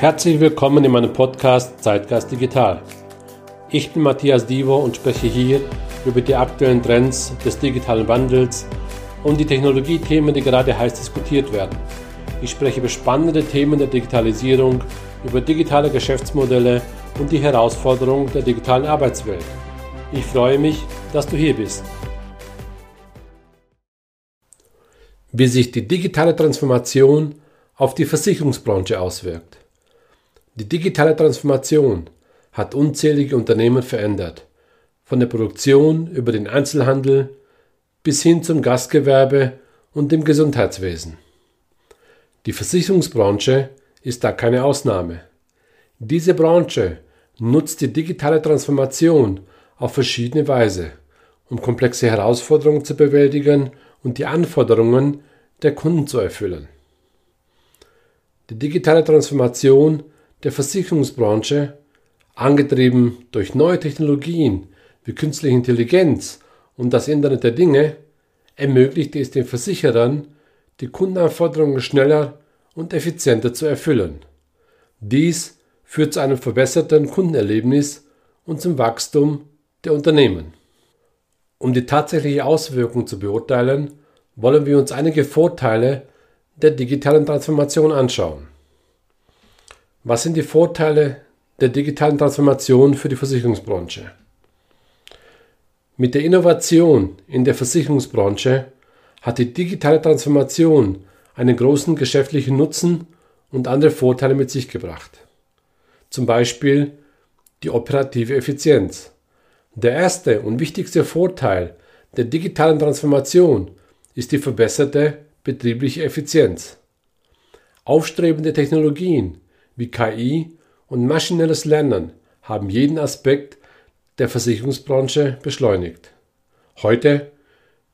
Herzlich willkommen in meinem Podcast Zeitgeist Digital. Ich bin Matthias Divo und spreche hier über die aktuellen Trends des digitalen Wandels und die Technologiethemen, die gerade heiß diskutiert werden. Ich spreche über spannende Themen der Digitalisierung, über digitale Geschäftsmodelle und die Herausforderungen der digitalen Arbeitswelt. Ich freue mich, dass du hier bist. Wie sich die digitale Transformation auf die Versicherungsbranche auswirkt. Die digitale Transformation hat unzählige Unternehmen verändert, von der Produktion über den Einzelhandel bis hin zum Gastgewerbe und dem Gesundheitswesen. Die Versicherungsbranche ist da keine Ausnahme. Diese Branche nutzt die digitale Transformation auf verschiedene Weise, um komplexe Herausforderungen zu bewältigen und die Anforderungen der Kunden zu erfüllen. Die digitale Transformation der Versicherungsbranche, angetrieben durch neue Technologien wie künstliche Intelligenz und das Internet der Dinge, ermöglicht es den Versicherern, die Kundenanforderungen schneller und effizienter zu erfüllen. Dies führt zu einem verbesserten Kundenerlebnis und zum Wachstum der Unternehmen. Um die tatsächliche Auswirkung zu beurteilen, wollen wir uns einige Vorteile der digitalen Transformation anschauen. Was sind die Vorteile der digitalen Transformation für die Versicherungsbranche? Mit der Innovation in der Versicherungsbranche hat die digitale Transformation einen großen geschäftlichen Nutzen und andere Vorteile mit sich gebracht. Zum Beispiel die operative Effizienz. Der erste und wichtigste Vorteil der digitalen Transformation ist die verbesserte betriebliche Effizienz. Aufstrebende Technologien wie KI und maschinelles Lernen haben jeden Aspekt der Versicherungsbranche beschleunigt. Heute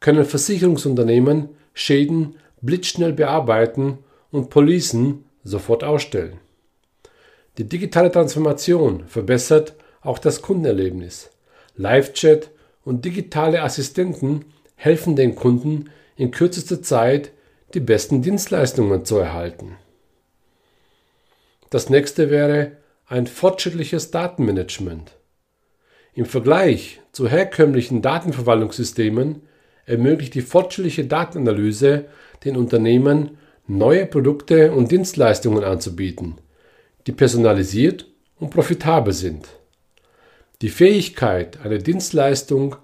können Versicherungsunternehmen Schäden blitzschnell bearbeiten und Policen sofort ausstellen. Die digitale Transformation verbessert auch das Kundenerlebnis. Live-Chat und digitale Assistenten helfen den Kunden in kürzester Zeit die besten Dienstleistungen zu erhalten. Das nächste wäre ein fortschrittliches Datenmanagement. Im Vergleich zu herkömmlichen Datenverwaltungssystemen ermöglicht die fortschrittliche Datenanalyse den Unternehmen, neue Produkte und Dienstleistungen anzubieten, die personalisiert und profitabel sind. Die Fähigkeit, eine Dienstleistung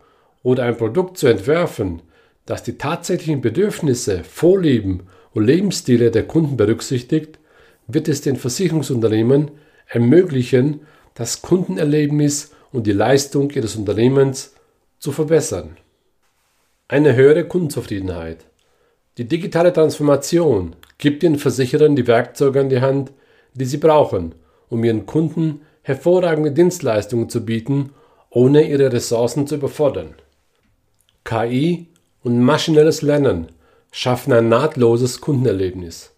oder ein Produkt zu entwerfen, das die tatsächlichen Bedürfnisse, Vorlieben und Lebensstile der Kunden berücksichtigt, wird es den Versicherungsunternehmen ermöglichen, das Kundenerlebnis und die Leistung ihres Unternehmens zu verbessern. Eine höhere Kundenzufriedenheit. Die digitale Transformation gibt den Versicherern die Werkzeuge an die Hand, die sie brauchen, um ihren Kunden hervorragende Dienstleistungen zu bieten, ohne ihre Ressourcen zu überfordern. KI und maschinelles Lernen schaffen ein nahtloses Kundenerlebnis.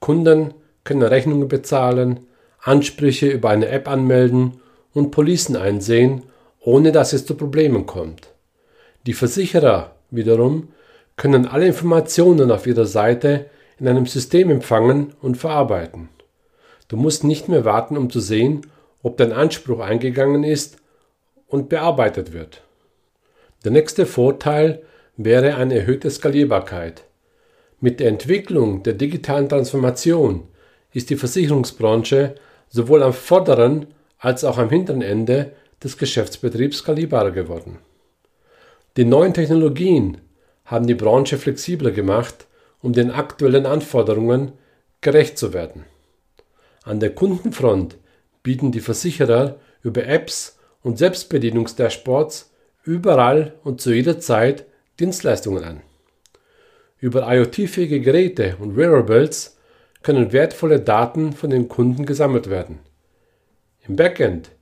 Kunden können Rechnungen bezahlen, Ansprüche über eine App anmelden und Policen einsehen, ohne dass es zu Problemen kommt. Die Versicherer wiederum können alle Informationen auf ihrer Seite in einem System empfangen und verarbeiten. Du musst nicht mehr warten, um zu sehen, ob dein Anspruch eingegangen ist und bearbeitet wird. Der nächste Vorteil wäre eine erhöhte Skalierbarkeit. Mit der Entwicklung der digitalen Transformation ist die Versicherungsbranche sowohl am vorderen als auch am hinteren Ende des Geschäftsbetriebs skalierbarer geworden. Die neuen Technologien haben die Branche flexibler gemacht, um den aktuellen Anforderungen gerecht zu werden. An der Kundenfront bieten die Versicherer über Apps und Selbstbedienungsdashboards überall und zu jeder Zeit Dienstleistungen an. Über IoT-fähige Geräte und Wearables können wertvolle Daten von den Kunden gesammelt werden. Im Backend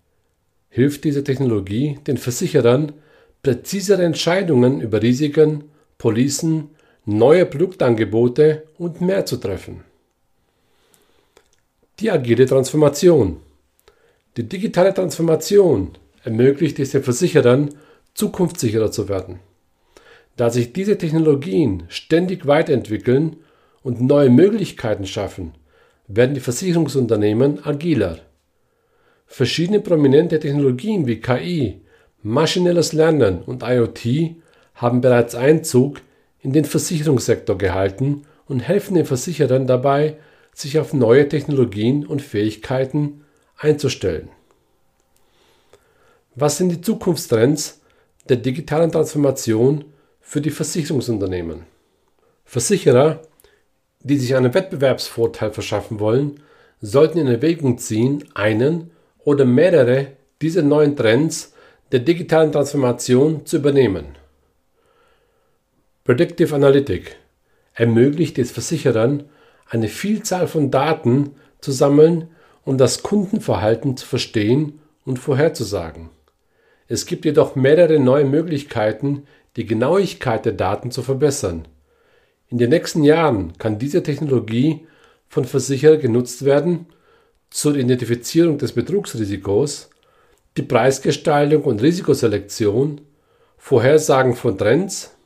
hilft diese Technologie den Versicherern, präzisere Entscheidungen über Risiken, Policen, neue Produktangebote und mehr zu treffen. Die agile Transformation. Die digitale Transformation ermöglicht es den Versicherern, zukunftssicherer zu werden. Da sich diese Technologien ständig weiterentwickeln und neue Möglichkeiten schaffen, werden die Versicherungsunternehmen agiler. Verschiedene prominente Technologien wie KI, maschinelles Lernen und IoT haben bereits Einzug in den Versicherungssektor gehalten und helfen den Versicherern dabei, sich auf neue Technologien und Fähigkeiten einzustellen. Was sind die Zukunftstrends der digitalen Transformation für die Versicherungsunternehmen? Versicherer, die sich einen Wettbewerbsvorteil verschaffen wollen, sollten in Erwägung ziehen, einen oder mehrere dieser neuen Trends der digitalen Transformation zu übernehmen. Predictive Analytic ermöglicht es Versicherern, eine Vielzahl von Daten zu sammeln und das Kundenverhalten zu verstehen und vorherzusagen. Es gibt jedoch mehrere neue Möglichkeiten, die Genauigkeit der Daten zu verbessern. In den nächsten Jahren kann diese Technologie von Versicherern genutzt werden zur Identifizierung des Betrugsrisikos, die Preisgestaltung und Risikoselektion, Vorhersagen von Trends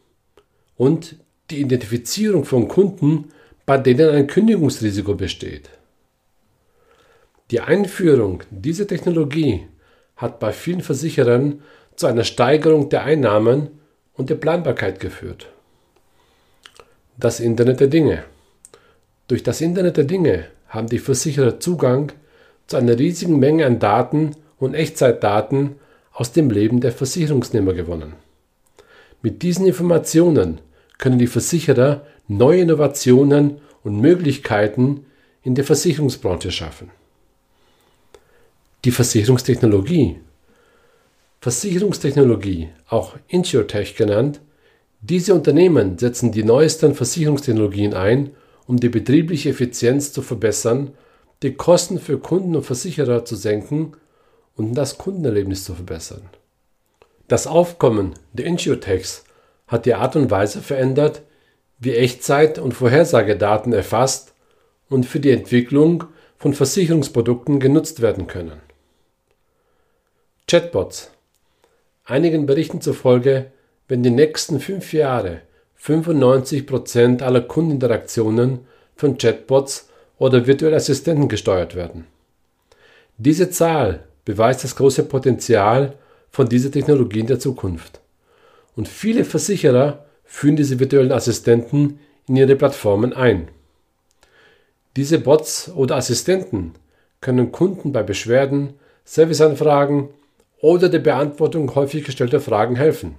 und die Identifizierung von Kunden, bei denen ein Kündigungsrisiko besteht. Die Einführung dieser Technologie hat bei vielen Versicherern zu einer Steigerung der Einnahmen und der Planbarkeit geführt. Das Internet der Dinge. Durch das Internet der Dinge haben die Versicherer Zugang zu einer riesigen Menge an Daten und Echtzeitdaten aus dem Leben der Versicherungsnehmer gewonnen. Mit diesen Informationen können die Versicherer neue Innovationen und Möglichkeiten in der Versicherungsbranche schaffen. Die Versicherungstechnologie. Versicherungstechnologie, auch InsurTech genannt, diese Unternehmen setzen die neuesten Versicherungstechnologien ein, um die betriebliche Effizienz zu verbessern, die Kosten für Kunden und Versicherer zu senken und das Kundenerlebnis zu verbessern. Das Aufkommen der InsurTechs hat die Art und Weise verändert, wie Echtzeit- und Vorhersagedaten erfasst und für die Entwicklung von Versicherungsprodukten genutzt werden können. Chatbots. Einigen Berichten zufolge werden die nächsten fünf Jahre 95% aller Kundeninteraktionen von Chatbots oder virtuellen Assistenten gesteuert werden. Diese Zahl beweist das große Potenzial von dieser Technologie in der Zukunft. Und viele Versicherer führen diese virtuellen Assistenten in ihre Plattformen ein. Diese Bots oder Assistenten können Kunden bei Beschwerden, Serviceanfragen oder der Beantwortung häufig gestellter Fragen helfen.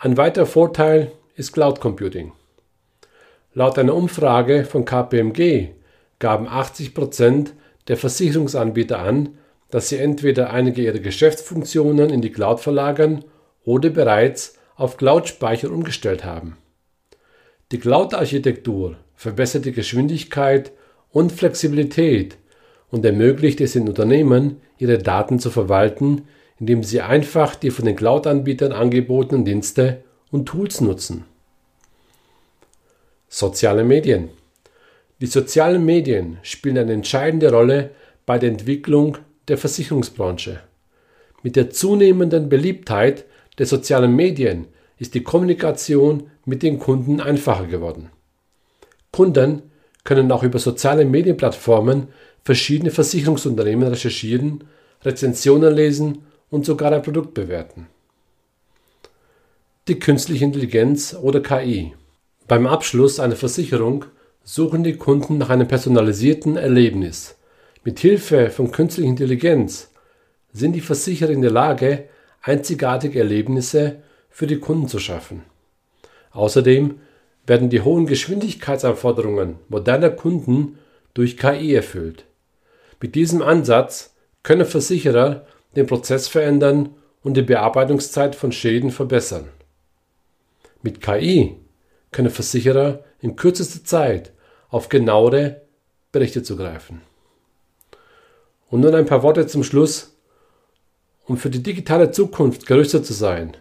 Ein weiterer Vorteil ist Cloud Computing. Laut einer Umfrage von KPMG gaben 80% der Versicherungsanbieter an, dass sie entweder einige ihrer Geschäftsfunktionen in die Cloud verlagern oder bereits auf Cloud-Speicher umgestellt haben. Die Cloud-Architektur verbessert die Geschwindigkeit und Flexibilität und ermöglicht es den Unternehmen, ihre Daten zu verwalten, indem sie einfach die von den Cloud-Anbietern angebotenen Dienste und Tools nutzen. Soziale Medien. Die sozialen Medien spielen eine entscheidende Rolle bei der Entwicklung der Versicherungsbranche. Mit der zunehmenden Beliebtheit der sozialen Medien ist die Kommunikation mit den Kunden einfacher geworden. Kunden können auch über soziale Medienplattformen verschiedene Versicherungsunternehmen recherchieren, Rezensionen lesen und sogar ein Produkt bewerten. Die künstliche Intelligenz oder KI. Beim Abschluss einer Versicherung suchen die Kunden nach einem personalisierten Erlebnis. Mit Hilfe von künstlicher Intelligenz sind die Versicherer in der Lage, einzigartige Erlebnisse für die Kunden zu schaffen. Außerdem werden die hohen Geschwindigkeitsanforderungen moderner Kunden durch KI erfüllt. Mit diesem Ansatz können Versicherer den Prozess verändern und die Bearbeitungszeit von Schäden verbessern. Mit KI können Versicherer in kürzester Zeit auf genauere Berichte zugreifen. Und nun ein paar Worte zum Schluss um für die digitale Zukunft gerüstet zu sein,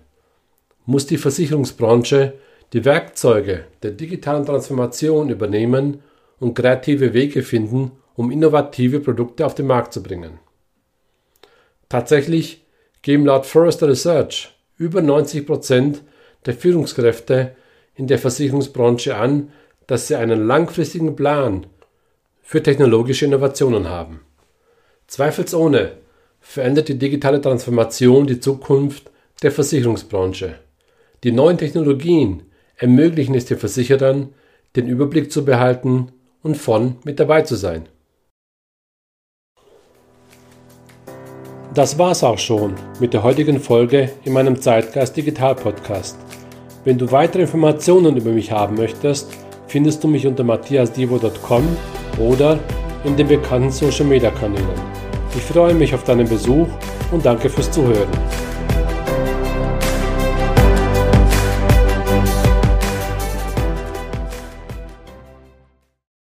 muss die Versicherungsbranche die Werkzeuge der digitalen Transformation übernehmen und kreative Wege finden, um innovative Produkte auf den Markt zu bringen. Tatsächlich geben laut Forrester Research über 90 Prozent der Führungskräfte in der Versicherungsbranche an, dass sie einen langfristigen Plan für technologische Innovationen haben. Zweifelsohne verändert die digitale Transformation die Zukunft der Versicherungsbranche. Die neuen Technologien ermöglichen es den Versicherern, den Überblick zu behalten und vorn mit dabei zu sein. Das war's auch schon mit der heutigen Folge in meinem Zeitgeist Digital Podcast. Wenn du weitere Informationen über mich haben möchtest, findest du mich unter matthiasdivo.com oder in den bekannten Social Media Kanälen. Ich freue mich auf deinen Besuch und danke fürs Zuhören.